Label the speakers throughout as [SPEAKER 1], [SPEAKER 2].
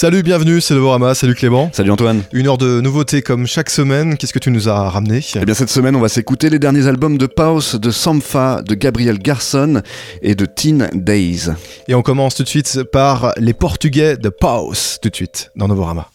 [SPEAKER 1] Salut, bienvenue, c'est Novorama, salut Clément.
[SPEAKER 2] Salut Antoine.
[SPEAKER 1] Une heure de nouveautés comme chaque semaine, qu'est-ce que tu nous as ramené
[SPEAKER 2] Eh bien cette semaine on va s'écouter les derniers albums de Paus, de Sampha, de Gabriel Garson et de Teen Days.
[SPEAKER 1] Et on commence tout de suite par les Portugais de Paus, tout de suite, dans Novorama.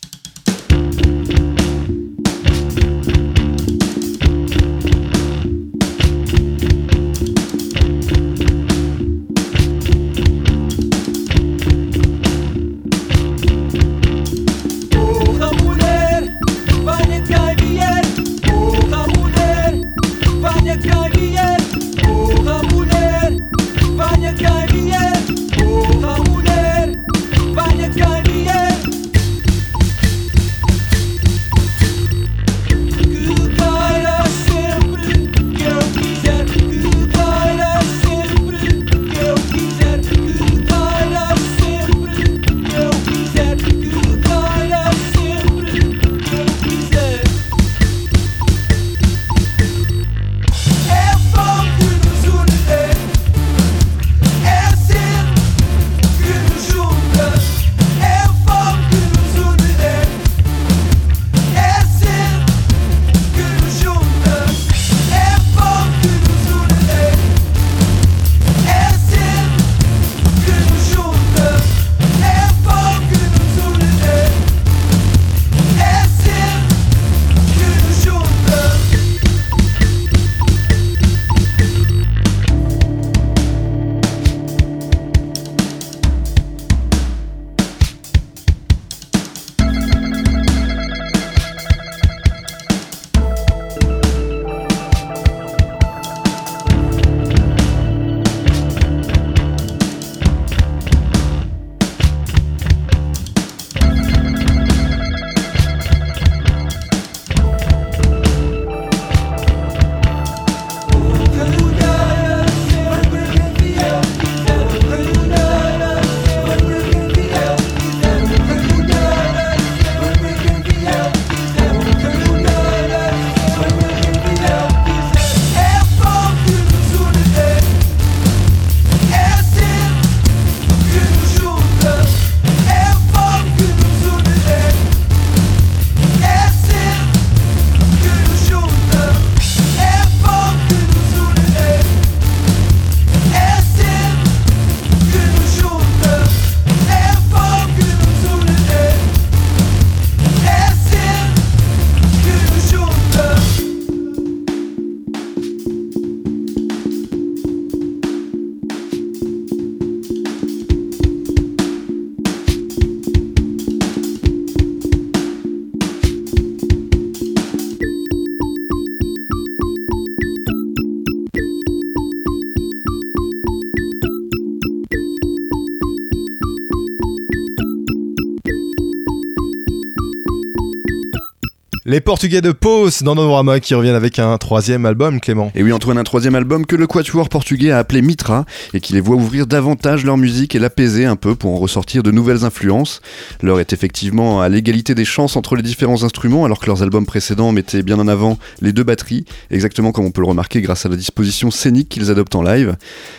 [SPEAKER 1] Les Portugais de Pause dans Novorama qui reviennent avec un troisième album, Clément.
[SPEAKER 2] Et oui, Antoine, un troisième album que le quatuor portugais a appelé Mitra et qui les voit ouvrir davantage leur musique et l'apaiser un peu pour en ressortir de nouvelles influences. L'heure est effectivement à l'égalité des chances entre les différents instruments alors que leurs albums précédents mettaient bien en avant les deux batteries, exactement comme on peut le remarquer grâce à la disposition scénique qu'ils adoptent en live.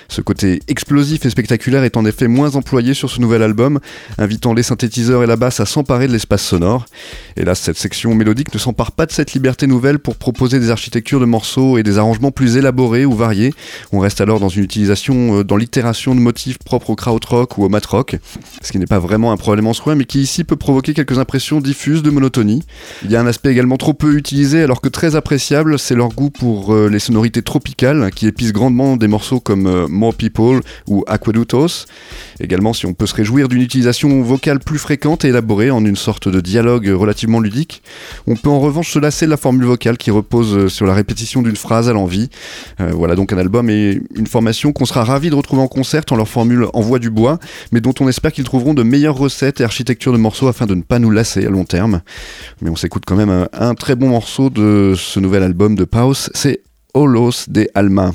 [SPEAKER 2] Ce côté explosif et spectaculaire est en effet moins employé sur ce nouvel album, invitant les synthétiseurs et la basse à s'emparer de l'espace sonore. Et cette section mélodique ne s'empare pas de cette liberté nouvelle pour proposer des architectures de morceaux et des arrangements plus élaborés ou variés. On reste alors dans une utilisation, euh, dans l'itération de motifs propres au krautrock ou au matrock, ce qui n'est pas vraiment un problème en soi, mais qui ici peut provoquer quelques impressions diffuses de monotonie. Il y a un aspect également trop peu utilisé, alors que très appréciable, c'est leur goût pour euh, les sonorités tropicales, qui épisent grandement des morceaux comme euh, More People ou Aqueductos. Également, si on peut se réjouir d'une utilisation vocale plus fréquente et élaborée en une sorte de dialogue relativement ludique, on peut en revanche se lasser de la formule vocale qui repose euh, sur la répétition d'une phrase à l'envie. Euh, voilà donc un album et une formation qu'on sera ravi de retrouver en concert en leur formule en voix du bois, mais dont on espère qu'ils trouveront de meilleures recettes et architectures de morceaux afin de ne pas nous lasser à long terme. Mais on s'écoute quand même un, très bon morceau de ce nouvel album de Paus, c'est Holos de Alma.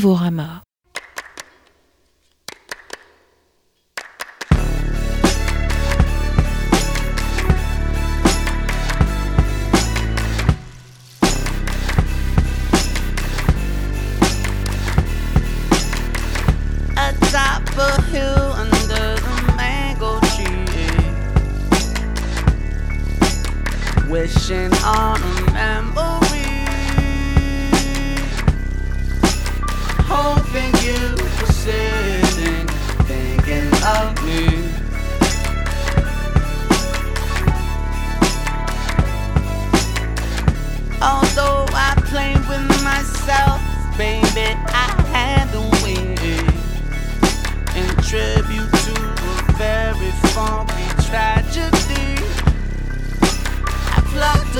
[SPEAKER 3] Novorama.
[SPEAKER 1] wishing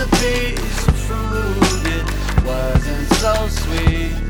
[SPEAKER 1] piece of fruit It wasn't so sweet.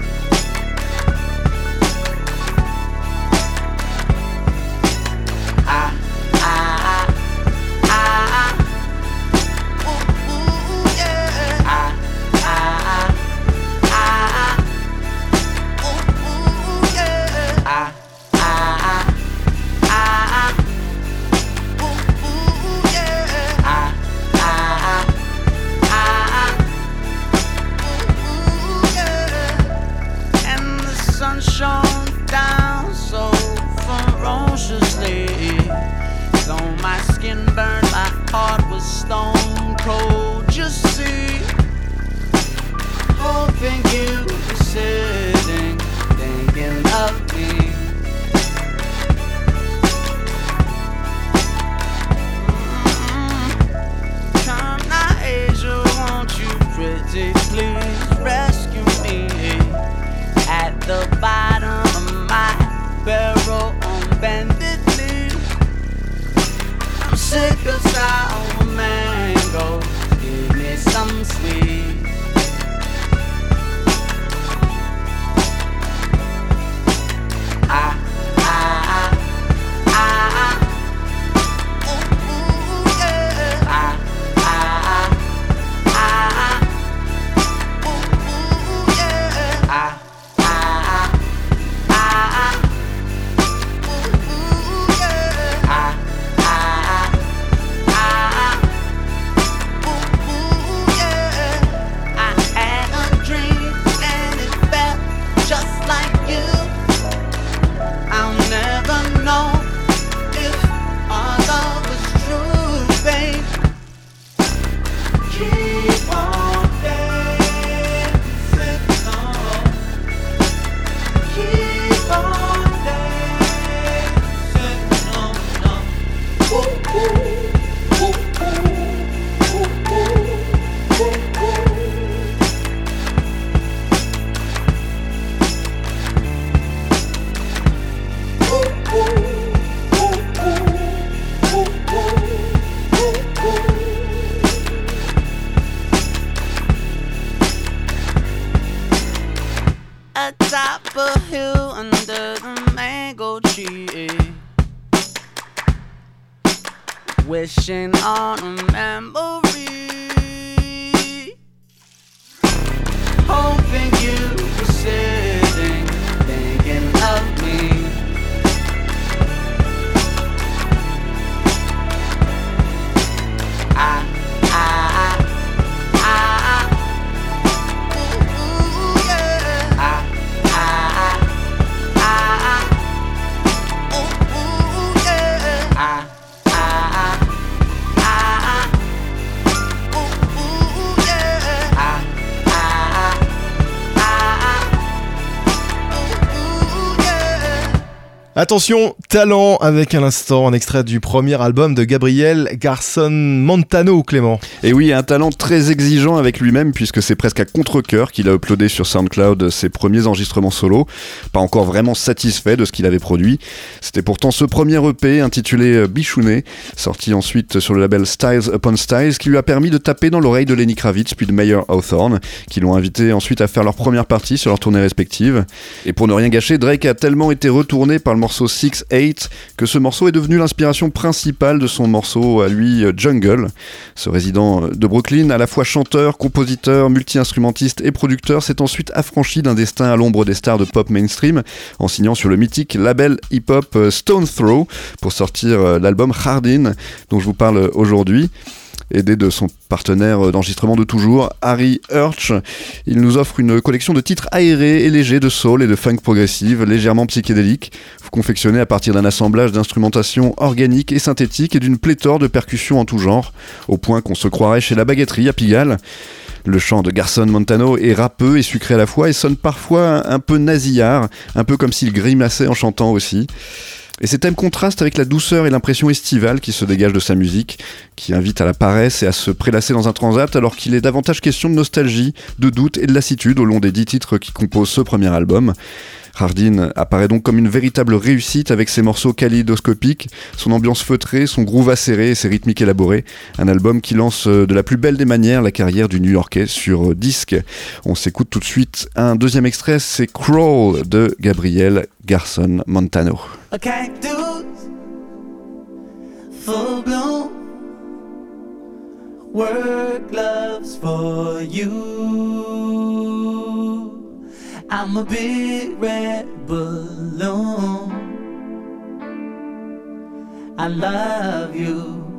[SPEAKER 4] Attention, talent avec un instant un extrait du premier album de Gabriel Garson Montano, Clément.
[SPEAKER 2] Et oui, un talent très exigeant avec lui-même puisque c'est presque à contre-coeur qu'il a uploadé sur SoundCloud ses premiers enregistrements solo. Pas encore vraiment satisfait de ce qu'il avait produit. C'était pourtant ce premier EP intitulé euh, Bichounet, sorti ensuite sur le label Styles Upon Styles, qui lui a permis de taper dans l'oreille de Lenny Kravitz puis de Meyer Hawthorne, qui l'ont invité ensuite à faire leur première partie sur leur tournée respective. Et pour ne rien gâcher, Drake a tellement été retourné par le morceau morceau 6-8 que ce morceau est devenu l'inspiration principale de son morceau à lui euh, Jungle. Ce résident de Brooklyn, à la fois chanteur, compositeur, multi-instrumentiste et producteur, s'est ensuite affranchi d'un destin à l'ombre des stars de pop mainstream en signant sur le mythique label hip-hop euh, Stone Throw pour sortir euh, l'album Hardin dont je vous parle aujourd'hui aidé de son partenaire d'enregistrement de toujours, Harry Hirsch. Il nous offre une collection de titres aérés et légers de soul et de funk progressive, légèrement psychédéliques, confectionnés à partir d'un assemblage d'instrumentation organique et synthétique et d'une pléthore de percussions en tout genre, au point qu'on se croirait chez la baguetterie à Pigalle. Le chant de Garson Montano est râpeux et sucré à la fois et sonne parfois un peu nasillard, un peu comme s'il grimaçait en chantant aussi. Et ces thèmes contrastent avec la douceur et l'impression estivale qui se dégage de sa musique, qui invite à la paresse et à se prélasser dans un transat alors qu'il est davantage question de nostalgie, de doute et de lassitude au long des dix titres qui composent ce premier album. Hardin apparaît donc comme une véritable réussite avec ses morceaux kaléidoscopiques, son ambiance feutrée, son groove acéré et ses rythmiques élaborés. Un album qui lance euh, de la plus belle des manières la carrière du New-Yorkais sur euh, disque. On s'écoute tout de suite un deuxième extrait, c'est Crawl de Gabriel Garson Montano.
[SPEAKER 1] A cactus, full bloom. Work loves for you. I'm a big red balloon. I love you.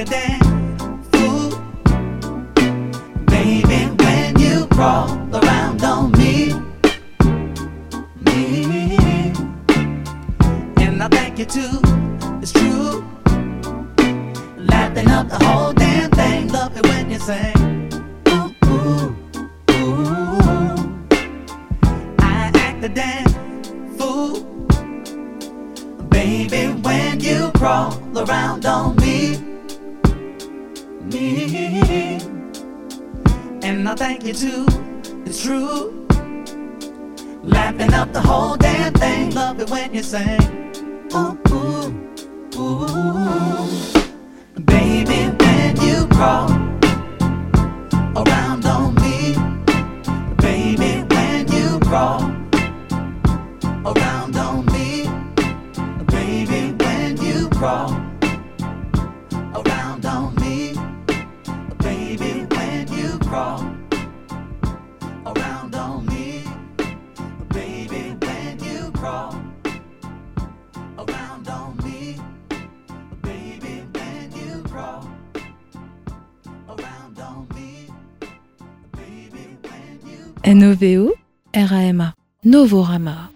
[SPEAKER 1] I act
[SPEAKER 3] NOVO RAMA Novorama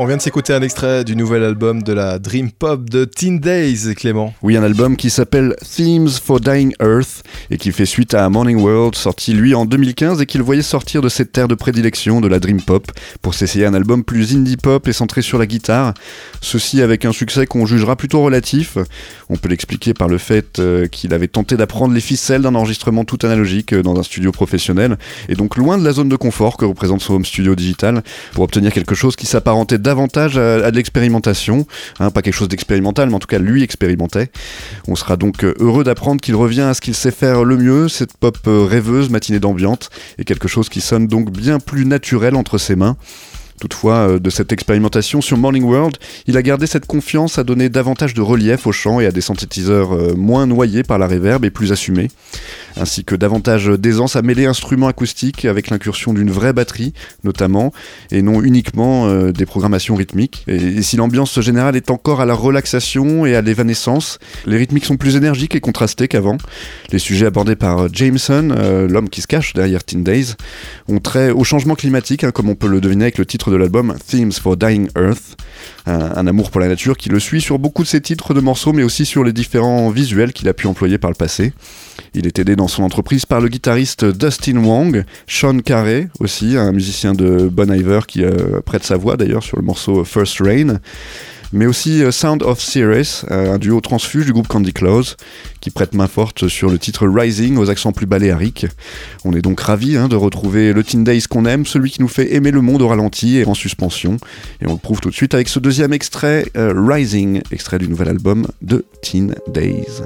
[SPEAKER 4] On vient de s'écouter un extrait du nouvel album de la Dream Pop de Teen Days, Clément.
[SPEAKER 2] Oui, un album qui s'appelle Themes for Dying Earth et qui fait suite à Morning World, sorti lui en 2015 et qu'il voyait sortir de cette terre de prédilection de la Dream Pop pour s'essayer un album plus indie pop et centré sur la guitare. Ceci avec un succès qu'on jugera plutôt relatif. On peut l'expliquer par le fait euh, qu'il avait tenté d'apprendre les ficelles d'un enregistrement tout analogique euh, dans un studio professionnel et donc loin de la zone de confort que représente son home studio digital pour obtenir quelque chose qui s'apparentait davantage à, de l'expérimentation, hein, pas quelque chose d'expérimental, mais en tout cas lui expérimentait. On sera donc euh, heureux d'apprendre qu'il revient à ce qu'il sait faire le mieux, cette pop euh, rêveuse, matinée d'ambiance, et quelque chose qui sonne donc bien plus naturel entre ses mains. Toutefois, euh, de cette expérimentation sur Morning World, il a gardé cette confiance à donner davantage de relief au chant et à des synthétiseurs moins noyés par la réverb et plus assumés, ainsi que davantage d'aisance à mêler instruments acoustiques avec l'incursion d'une vraie batterie, notamment, et non uniquement euh, des programmations rythmiques. Et, si l'ambiance générale est encore à la relaxation et à l'évanescence, les rythmiques sont plus énergiques et contrastés qu'avant. Les sujets abordés par Jameson, l'homme qui se cache derrière Teen Days, ont trait au changement climatique, hein, comme on peut le deviner avec le titre de l'album Themes for Dying Earth, un, amour pour la nature qui le suit sur beaucoup de ses titres de morceaux, mais aussi sur les différents visuels qu'il a pu employer par le passé. Il est aidé dans son entreprise par le guitariste Dustin Wong, Sean Carey aussi, un musicien de Bon Iver qui euh, prête sa voix d'ailleurs sur le morceau First Rain mais aussi euh, Sound of Cirrus, euh, un duo transfuge du groupe Candy Close, qui prête main forte sur le titre Rising aux accents plus baléariques. On est donc ravis hein, de retrouver le Teen Days qu'on aime, celui qui nous fait aimer le monde au ralenti et en suspension. Et on le prouve tout de suite avec ce deuxième extrait, Rising, extrait du nouvel album de Teen Days.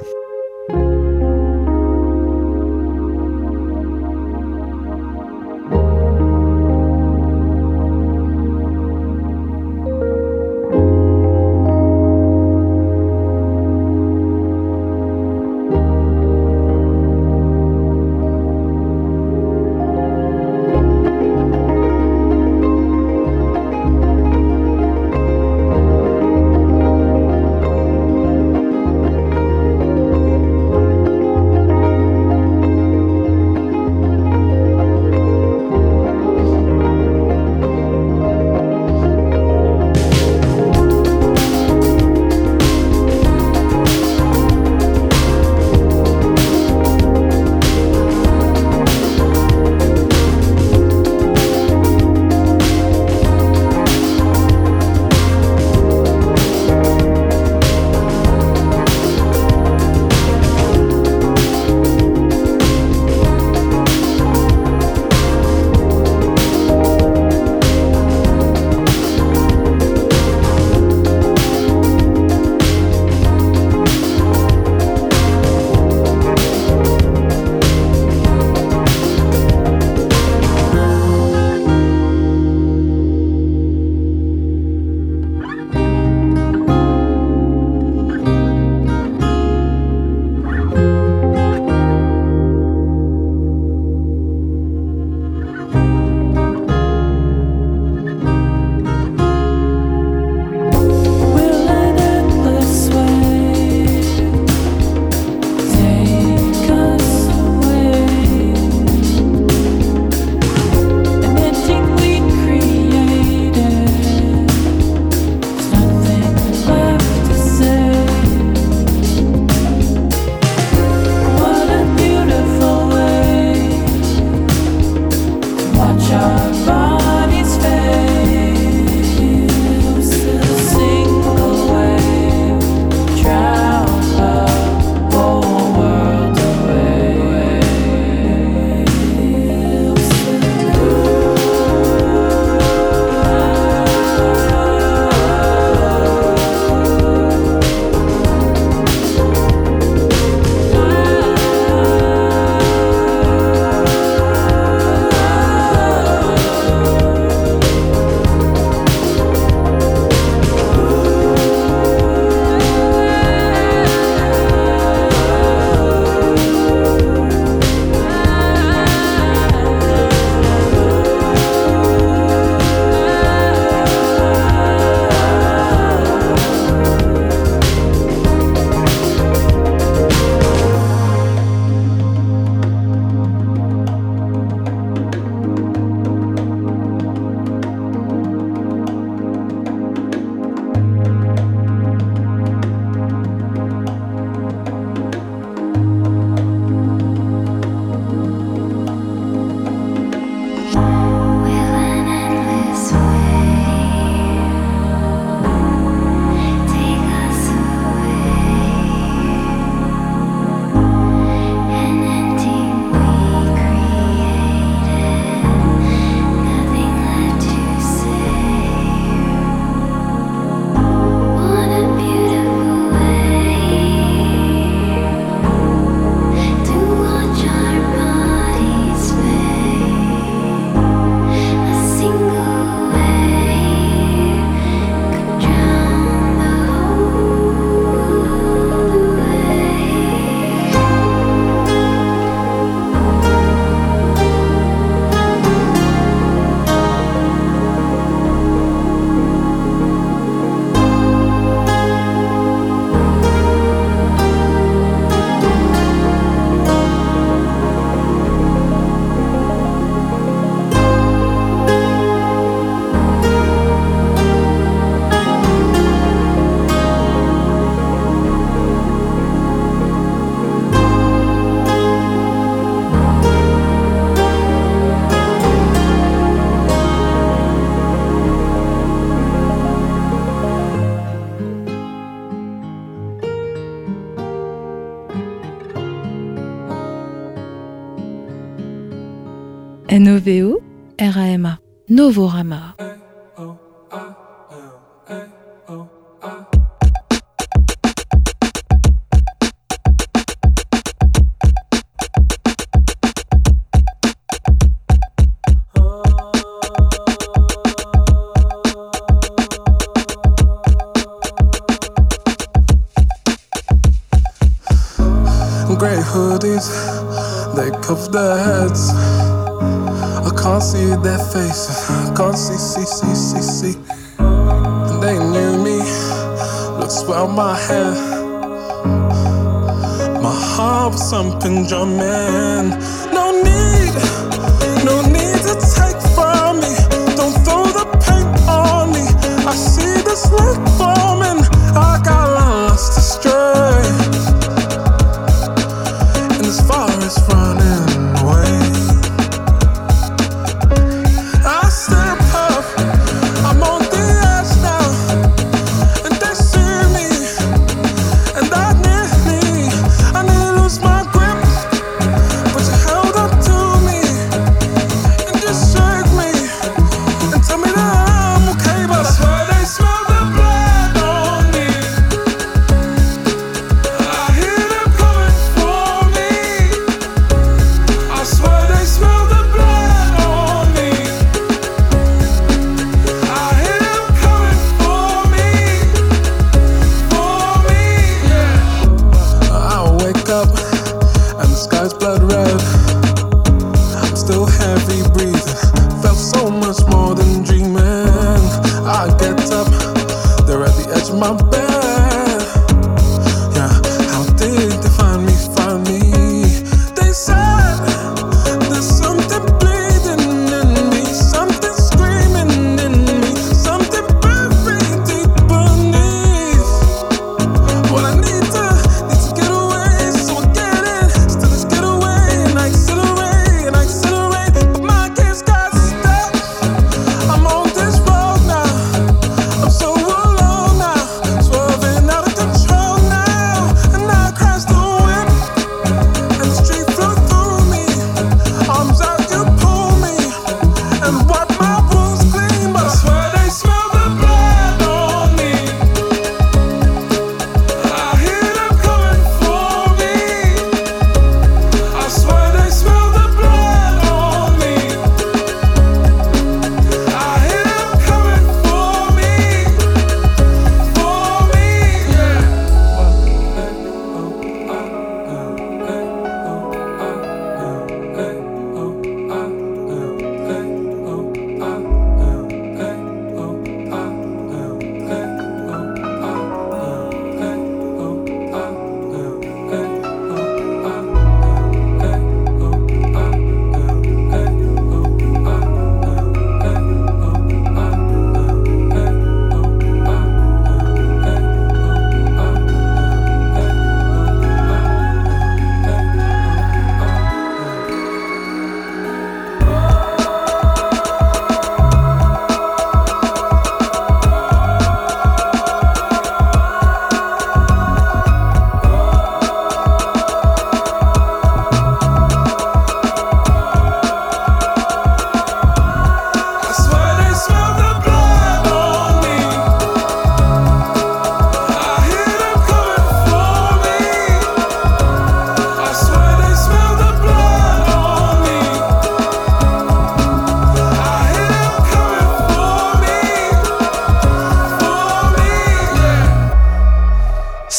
[SPEAKER 3] Novorama.
[SPEAKER 5] Was something drumming. No need, no need to take from me. Don't throw the paint on me. I see this look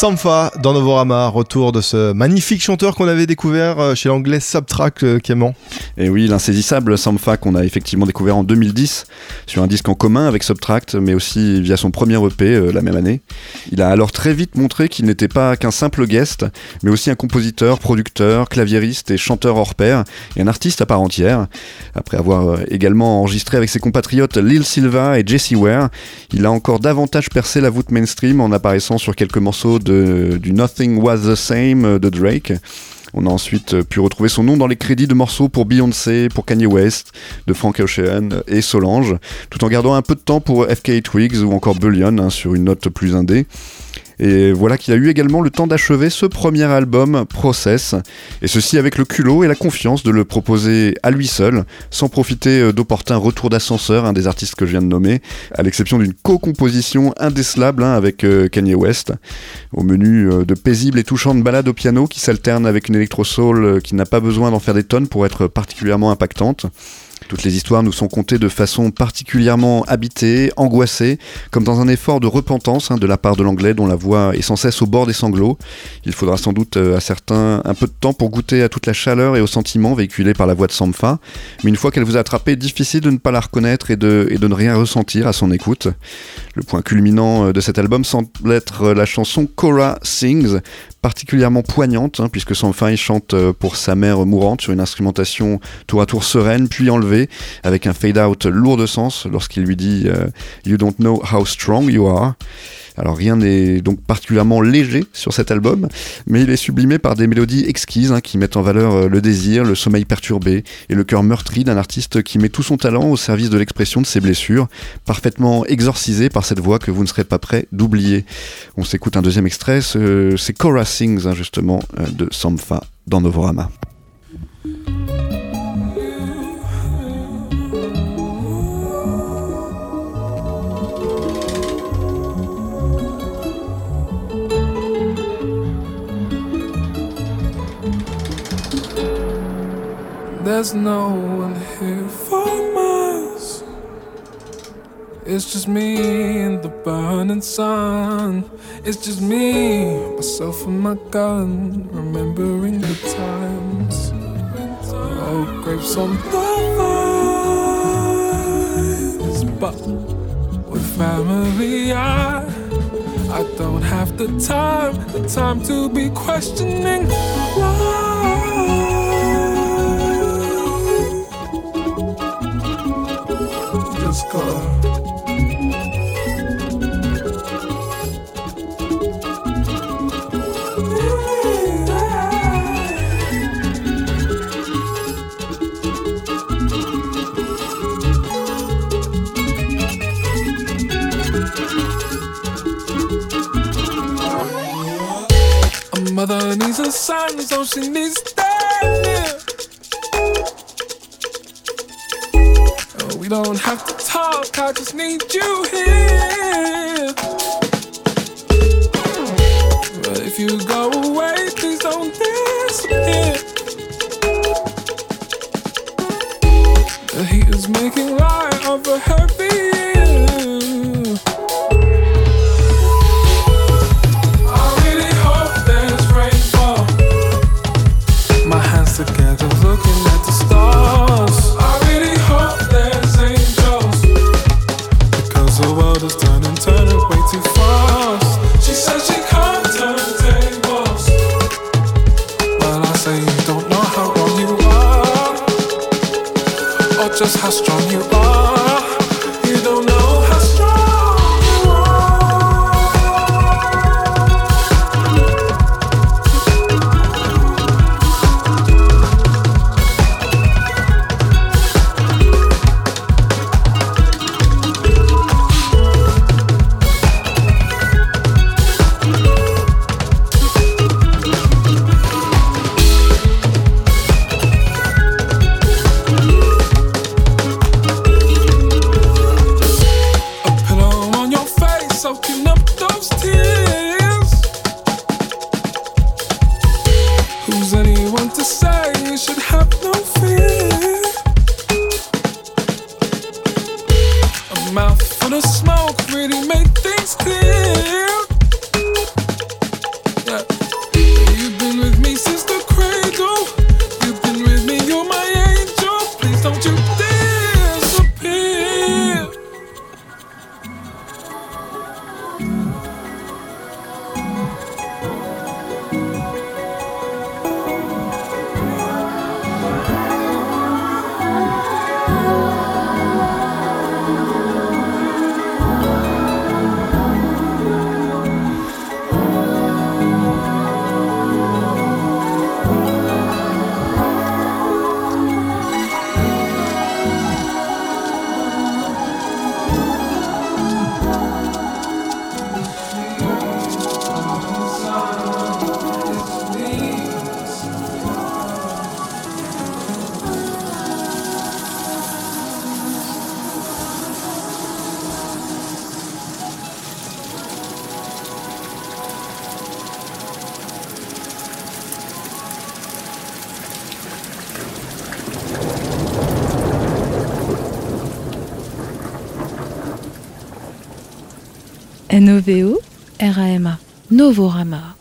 [SPEAKER 4] Sampha dans Novorama, retour de ce magnifique chanteur qu'on avait découvert euh, chez l'anglais Subtrack euh, Clément.
[SPEAKER 2] Et oui, l'insaisissable Sampha qu'on a effectivement découvert en 2010 sur un disque en commun avec Subtract, mais aussi via son premier EP euh, la même année. Il a alors très vite montré qu'il n'était pas qu'un simple guest, mais aussi un compositeur, producteur, claviériste et chanteur hors pair, et un artiste à part entière. Après avoir euh, également enregistré avec ses compatriotes Lil Silva et Jesse Ware, il a encore davantage percé la voûte mainstream en apparaissant sur quelques morceaux de, du Nothing Was the Same de Drake. On a ensuite pu retrouver son nom dans les crédits de morceaux pour Beyoncé, pour Kanye West, de Frank Ocean et Solange, tout en gardant un peu de temps pour FK Twigs ou encore Bullion hein, sur une note plus indé. Et voilà qu'il a eu également le temps d'achever ce premier album, Process, et ceci avec le culot et la confiance de le proposer à lui seul, sans profiter euh, d'opportuns retours d'ascenseur, un des artistes que je viens de nommer, à l'exception d'une co-composition indécelable hein, avec euh, Kanye West, au menu euh, de paisibles et touchantes balades au piano qui s'alternent avec une électro-soul qui n'a pas besoin d'en faire des tonnes pour être particulièrement impactante. Toutes les histoires nous sont contées de façon particulièrement habitée, angoissée, comme dans un effort de repentance hein, de la part de l'anglais dont la voix est sans cesse au bord des sanglots. Il faudra sans doute euh, à certains un peu de temps pour goûter à toute la chaleur et aux sentiments véhiculés par la voix de Sampha, mais une fois qu'elle vous a attrapé, difficile de ne pas la reconnaître et de, et de ne rien ressentir à son écoute. Le point culminant euh, de cet album semble être euh, la chanson Cora Sings, particulièrement poignante, hein, puisque Sampha il chante euh, pour sa mère mourante sur une instrumentation tour à tour sereine, puis enlevée, avec un fade-out lourd de sens lorsqu'il lui dit You don't know how strong you are. Alors rien n'est donc particulièrement léger sur cet album, mais il est sublimé par des mélodies exquises hein, qui mettent en valeur euh, le désir, le sommeil perturbé et le cœur meurtri d'un artiste qui met tout son talent au service de l'expression de ses blessures, parfaitement exorcisé par cette voix que vous ne serez pas prêt d'oublier. On s'écoute un deuxième extrait, ce- c'est Cora Sings hein, justement euh, de Sampha dans Novorama.
[SPEAKER 5] There's no one here for us. It's just me and the burning sun. It's just me, myself and my gun, remembering the times. Oh, grapes on the vines, but with family, I. I don't have the time, the time to be questioning why. So she stand. Oh, we don't have to talk, I just need you here. wheels are turning, turning way too
[SPEAKER 1] far. Rama, Novorama.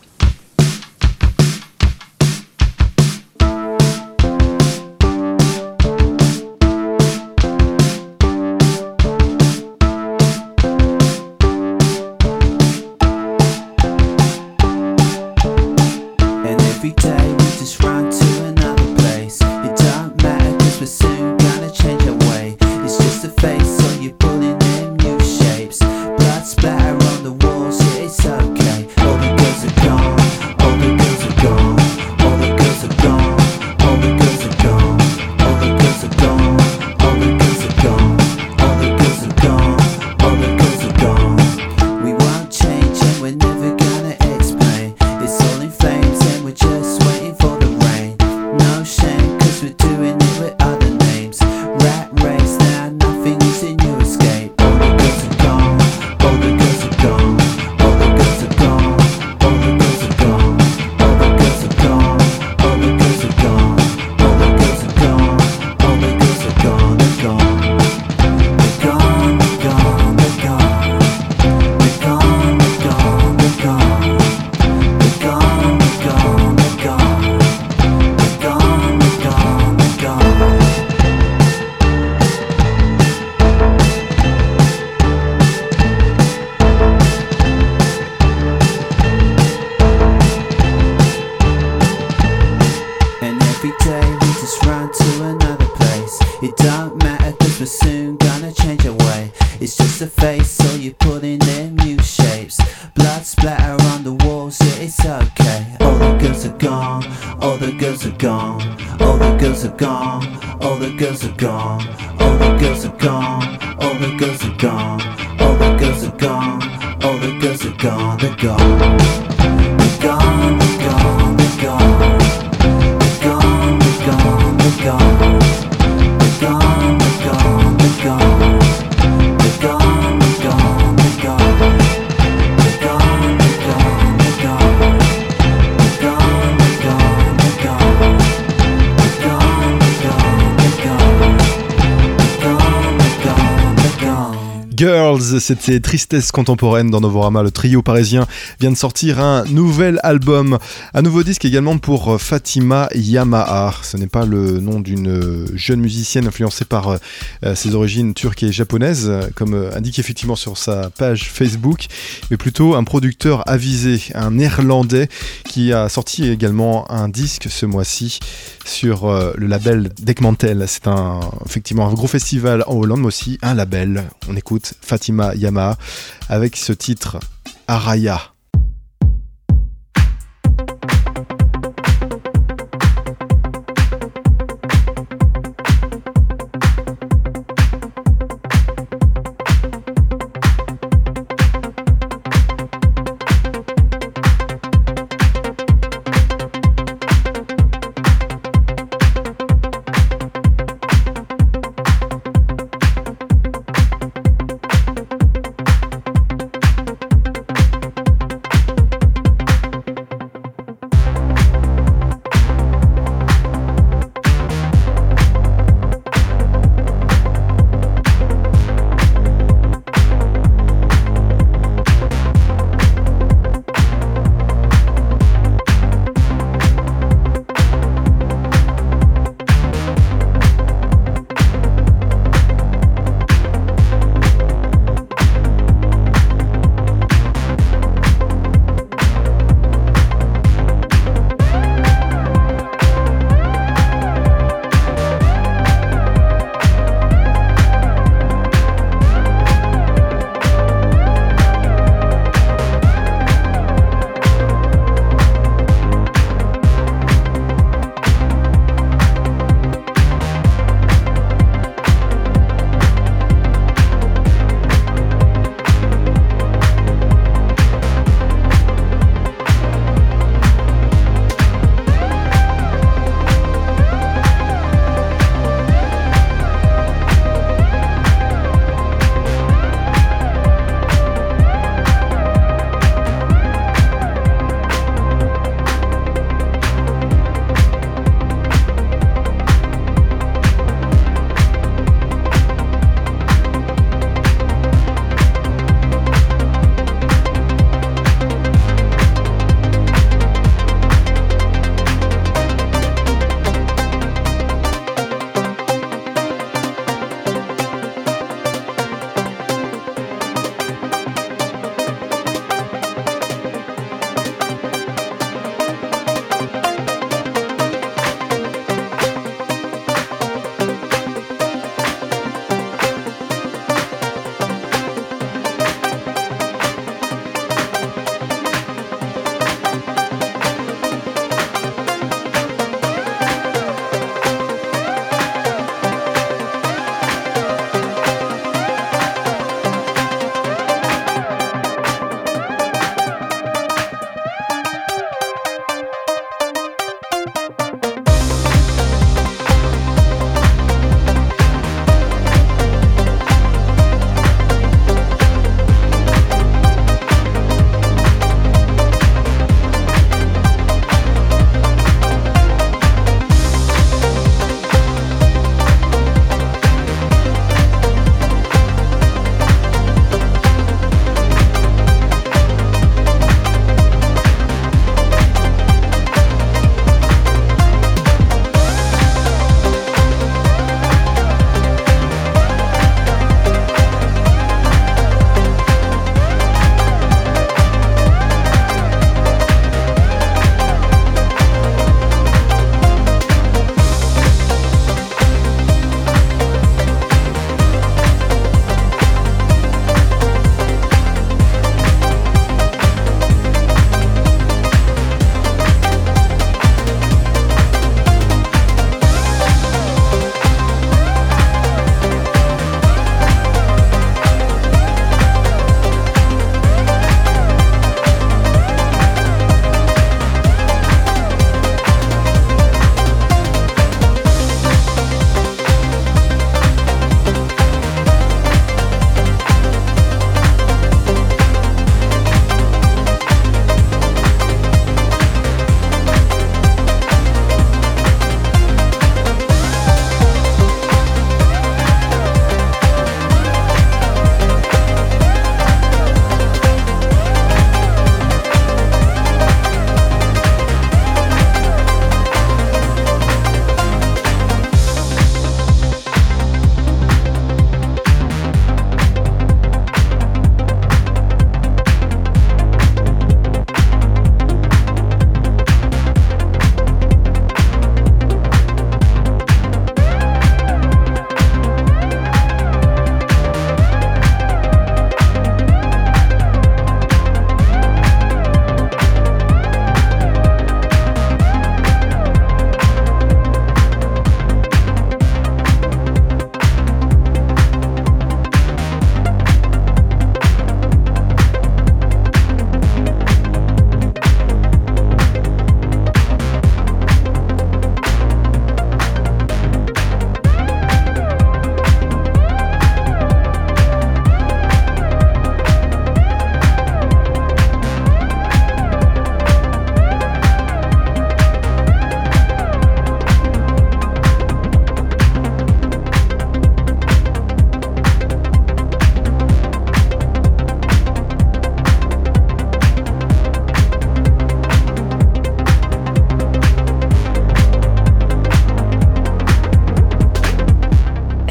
[SPEAKER 6] are gone. All the girls are gone. Girls,
[SPEAKER 4] c'était Tristesse Contemporaine dans Novorama. Le trio parisien vient de sortir un nouvel album. Un nouveau disque également pour euh, Fatima Yamaha. Ce n'est pas le nom d'une euh, jeune musicienne influencée par euh, ses origines turques et japonaises, comme indiqué effectivement sur sa page Facebook, mais plutôt un producteur avisé, un néerlandais, qui a sorti également un disque ce mois-ci sur le label Dekmantel. C'est un, effectivement un gros festival en Hollande, mais aussi un label. On écoute Fatima Yamaha avec ce titre Araya.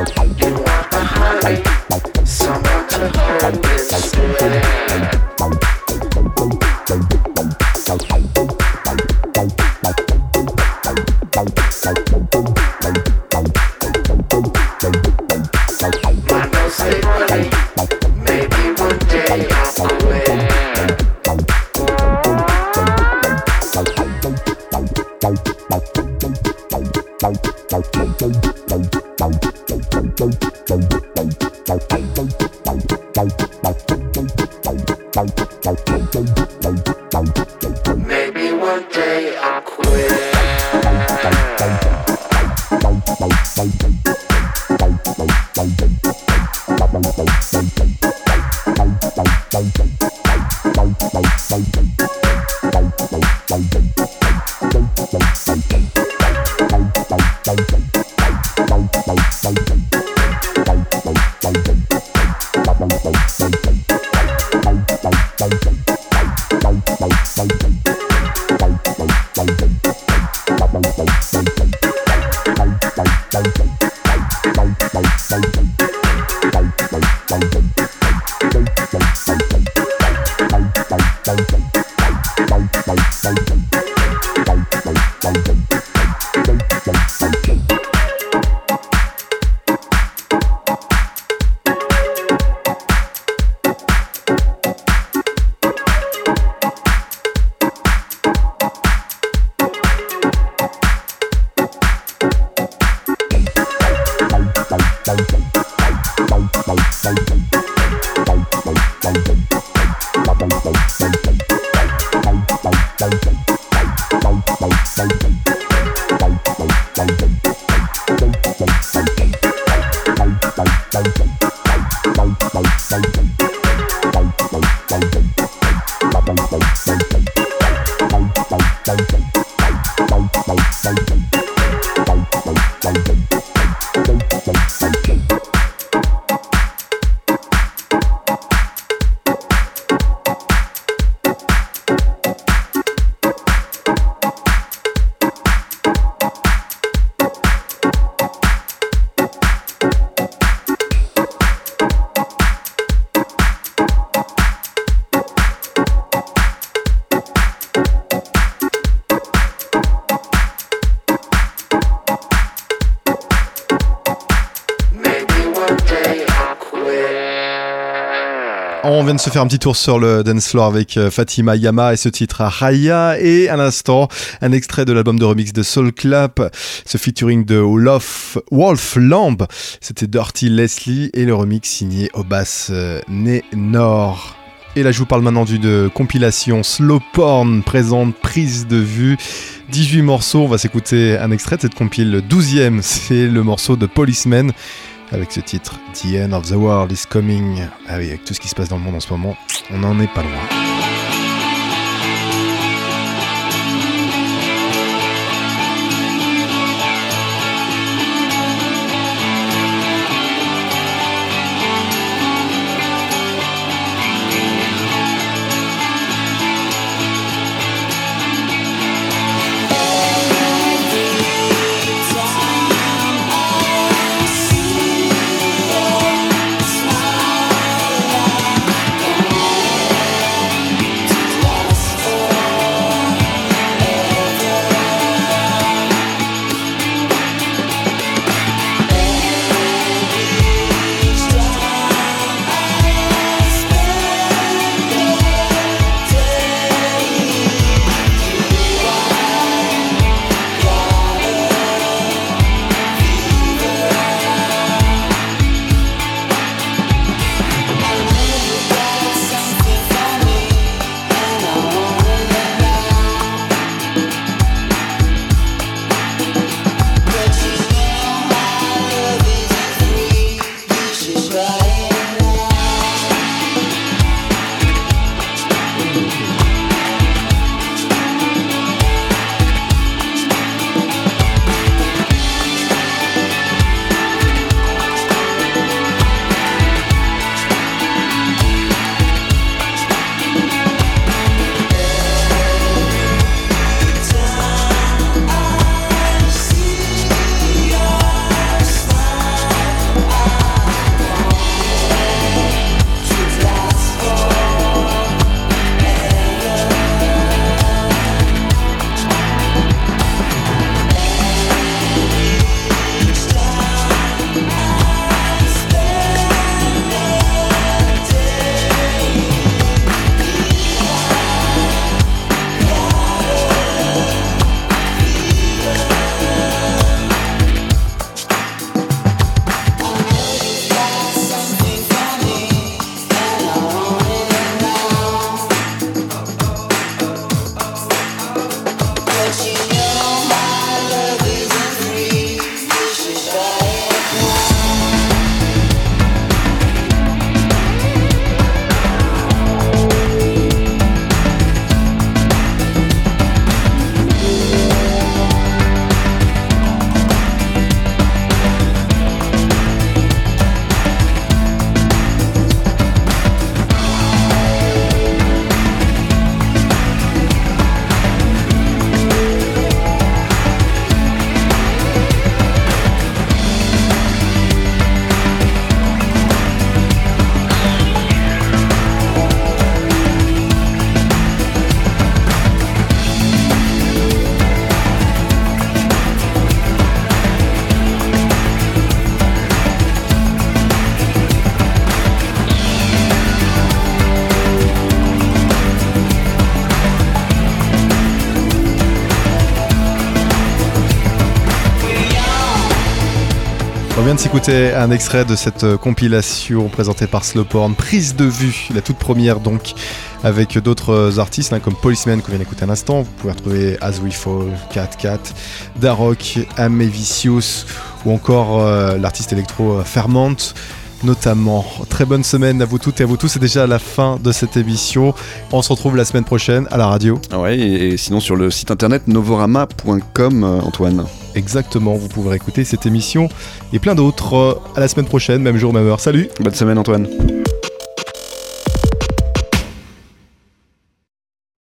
[SPEAKER 7] You want the high, someone to hold this.
[SPEAKER 4] De se faire un petit tour sur le dance floor avec euh, Fatima Yama et ce titre à Raya. Et à l'instant un extrait de l'album de remix de Soul Clap, ce featuring de Wolf, Lamb, c'était Dirty Leslie et le remix signé au bass euh, Nord. Et là je vous parle maintenant d'une compilation Slow Porn présente prise de vue. 18 morceaux, on va s'écouter un extrait de cette compile, le 12e, c'est le morceau de Policeman avec ce titre The End of the World is Coming. Ah avec tout ce qui se passe dans le monde en ce moment, on n'en est pas loin. S'écouter un extrait de cette euh, compilation présentée par Slowporn, prise de vue, la toute première donc, avec d'autres euh, artistes hein, comme Policeman qu'on vient d'écouter un instant. Vous pouvez retrouver As We Fall, Cat Cat, Darok, Amevicius ou encore euh, l'artiste électro Ferment notamment. Très bonne semaine à vous toutes et à vous tous. C'est déjà la fin de cette émission. On se retrouve la semaine prochaine à la radio.
[SPEAKER 2] Ah ouais, et, sinon sur le site internet novorama.com, Antoine.
[SPEAKER 4] Exactement, vous pourrez écouter cette émission et plein d'autres. À la semaine prochaine, même jour, même heure. Salut
[SPEAKER 2] Bonne semaine, Antoine.